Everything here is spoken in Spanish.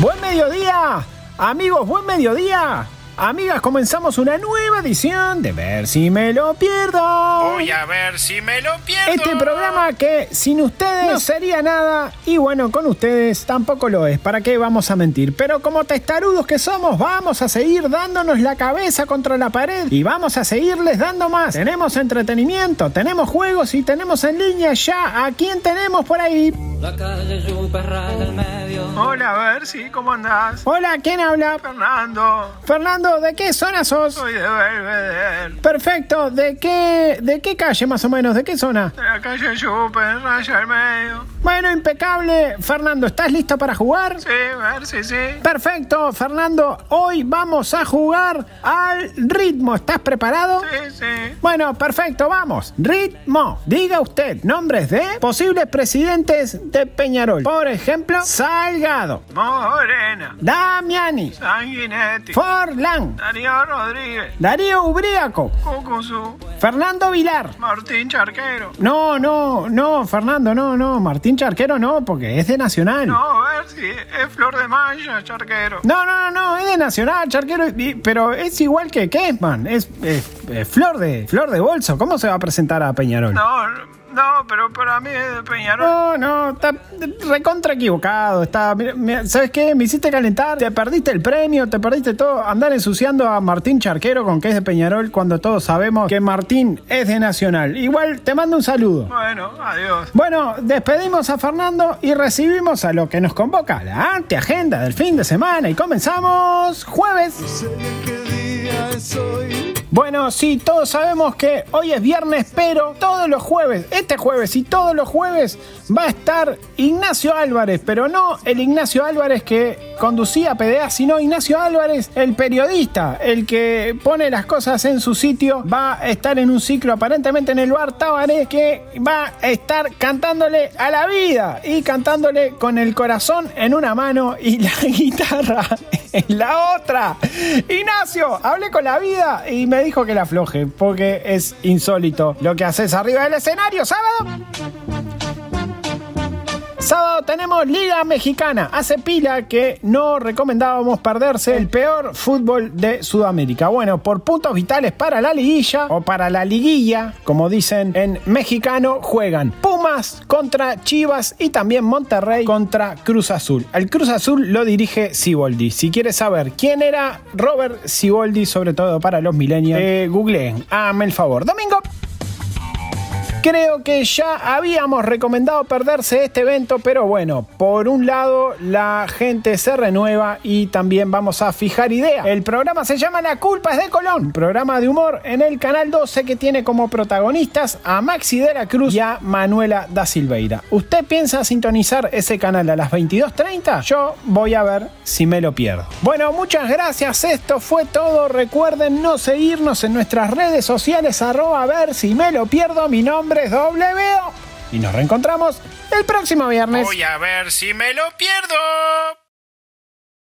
Buen mediodía, amigos, buen mediodía. Amigas, comenzamos una nueva edición de Ver si me lo pierdo. Voy a ver si me lo pierdo. Este programa que sin ustedes no sería nada y bueno, con ustedes tampoco lo es. ¿Para qué vamos a mentir? Pero como testarudos que somos, vamos a seguir dándonos la cabeza contra la pared y vamos a seguirles dando más. Tenemos entretenimiento, tenemos juegos y tenemos en línea ya a quién tenemos por ahí. La calle del medio. Hola, a ver, sí, ¿cómo andás? Hola, ¿quién habla? Fernando. Fernando, ¿de qué zona sos? Soy de Belvedere. Perfecto, ¿de qué, de qué calle más o menos? ¿De qué zona? De la calle Chupe, raya al medio. Bueno, impecable. Fernando, ¿estás listo para jugar? Sí, a ver, sí, sí. Perfecto, Fernando. Hoy vamos a jugar al ritmo. ¿Estás preparado? Sí, sí. Bueno, perfecto, vamos. Ritmo. Diga usted nombres de posibles presidentes de Peñarol. Por ejemplo, Salgado, Morena. Damiani, Sanguinetti. Forlán, Darío Rodríguez. Darío Ubriaco, Cucuzú. Fernando Vilar. Martín Charquero. No, no, no, Fernando, no, no. Martín Charquero no, porque es de Nacional. No, a ver si es Flor de Maya, Charquero. No, no, no, no, es de Nacional, Charquero, pero es igual que Kessman, es, es- es flor de flor de bolso. ¿Cómo se va a presentar a Peñarol? No, no, pero para mí es de Peñarol. No, no, está recontra equivocado. Está, mira, mira, ¿Sabes qué? Me hiciste calentar, te perdiste el premio, te perdiste todo. Andar ensuciando a Martín Charquero con que es de Peñarol cuando todos sabemos que Martín es de Nacional. Igual te mando un saludo. Bueno, adiós. Bueno, despedimos a Fernando y recibimos a lo que nos convoca la anteagenda del fin de semana y comenzamos jueves. Bueno, sí, todos sabemos que hoy es viernes, pero todos los jueves, este jueves y todos los jueves va a estar Ignacio Álvarez, pero no el Ignacio Álvarez que conducía PDA, sino Ignacio Álvarez, el periodista, el que pone las cosas en su sitio, va a estar en un ciclo aparentemente en el bar Tabaré que va a estar cantándole a la vida y cantándole con el corazón en una mano y la guitarra en la otra. Ignacio, hablé con la vida y me dijo que la afloje porque es insólito lo que haces arriba del escenario, sábado. Sábado tenemos Liga Mexicana. Hace pila que no recomendábamos perderse el peor fútbol de Sudamérica. Bueno, por puntos vitales para la liguilla o para la liguilla, como dicen en mexicano, juegan Pumas contra Chivas y también Monterrey contra Cruz Azul. El Cruz Azul lo dirige Siboldi. Si quieres saber quién era Robert Siboldi, sobre todo para los millennials, eh, googleen. Háganme el favor. Domingo. Creo que ya habíamos recomendado perderse este evento, pero bueno, por un lado la gente se renueva y también vamos a fijar idea. El programa se llama La culpa es de Colón, programa de humor en el canal 12 que tiene como protagonistas a Maxi de la Cruz y a Manuela da Silveira. ¿Usted piensa sintonizar ese canal a las 22.30? Yo voy a ver si me lo pierdo. Bueno, muchas gracias, esto fue todo. Recuerden no seguirnos en nuestras redes sociales, arroba a ver si me lo pierdo. Mi nombre W. Y nos reencontramos el próximo viernes. Voy a ver si me lo pierdo.